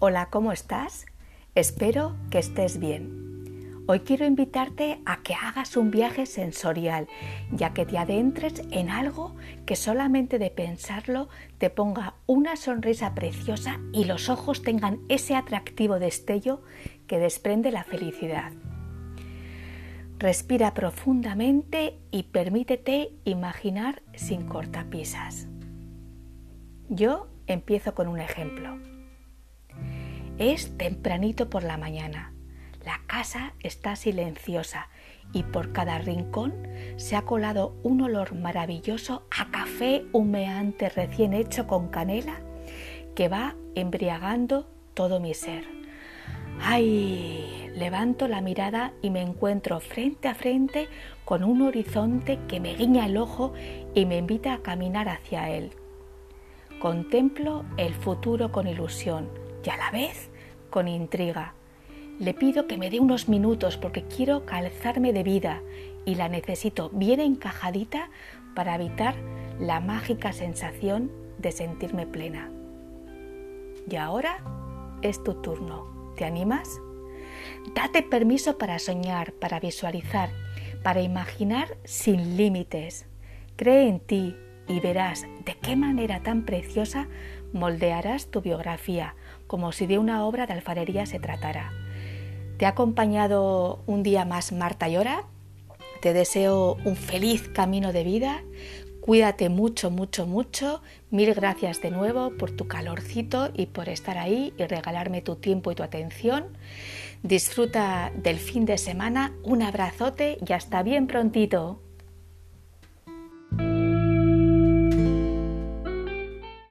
Hola, ¿cómo estás? Espero que estés bien. Hoy quiero invitarte a que hagas un viaje sensorial, ya que te adentres en algo que solamente de pensarlo te ponga una sonrisa preciosa y los ojos tengan ese atractivo destello que desprende la felicidad. Respira profundamente y permítete imaginar sin cortapisas. Yo empiezo con un ejemplo. Es tempranito por la mañana. La casa está silenciosa y por cada rincón se ha colado un olor maravilloso a café humeante recién hecho con canela que va embriagando todo mi ser. ¡Ay! Levanto la mirada y me encuentro frente a frente con un horizonte que me guiña el ojo y me invita a caminar hacia él. Contemplo el futuro con ilusión y a la vez con intriga. Le pido que me dé unos minutos porque quiero calzarme de vida y la necesito bien encajadita para evitar la mágica sensación de sentirme plena. Y ahora es tu turno. ¿Te animas? Date permiso para soñar, para visualizar, para imaginar sin límites. Cree en ti y verás de qué manera tan preciosa moldearás tu biografía, como si de una obra de alfarería se tratara. Te ha acompañado un día más Marta Llora. Te deseo un feliz camino de vida. Cuídate mucho, mucho, mucho. Mil gracias de nuevo por tu calorcito y por estar ahí y regalarme tu tiempo y tu atención. Disfruta del fin de semana. Un abrazote y hasta bien prontito.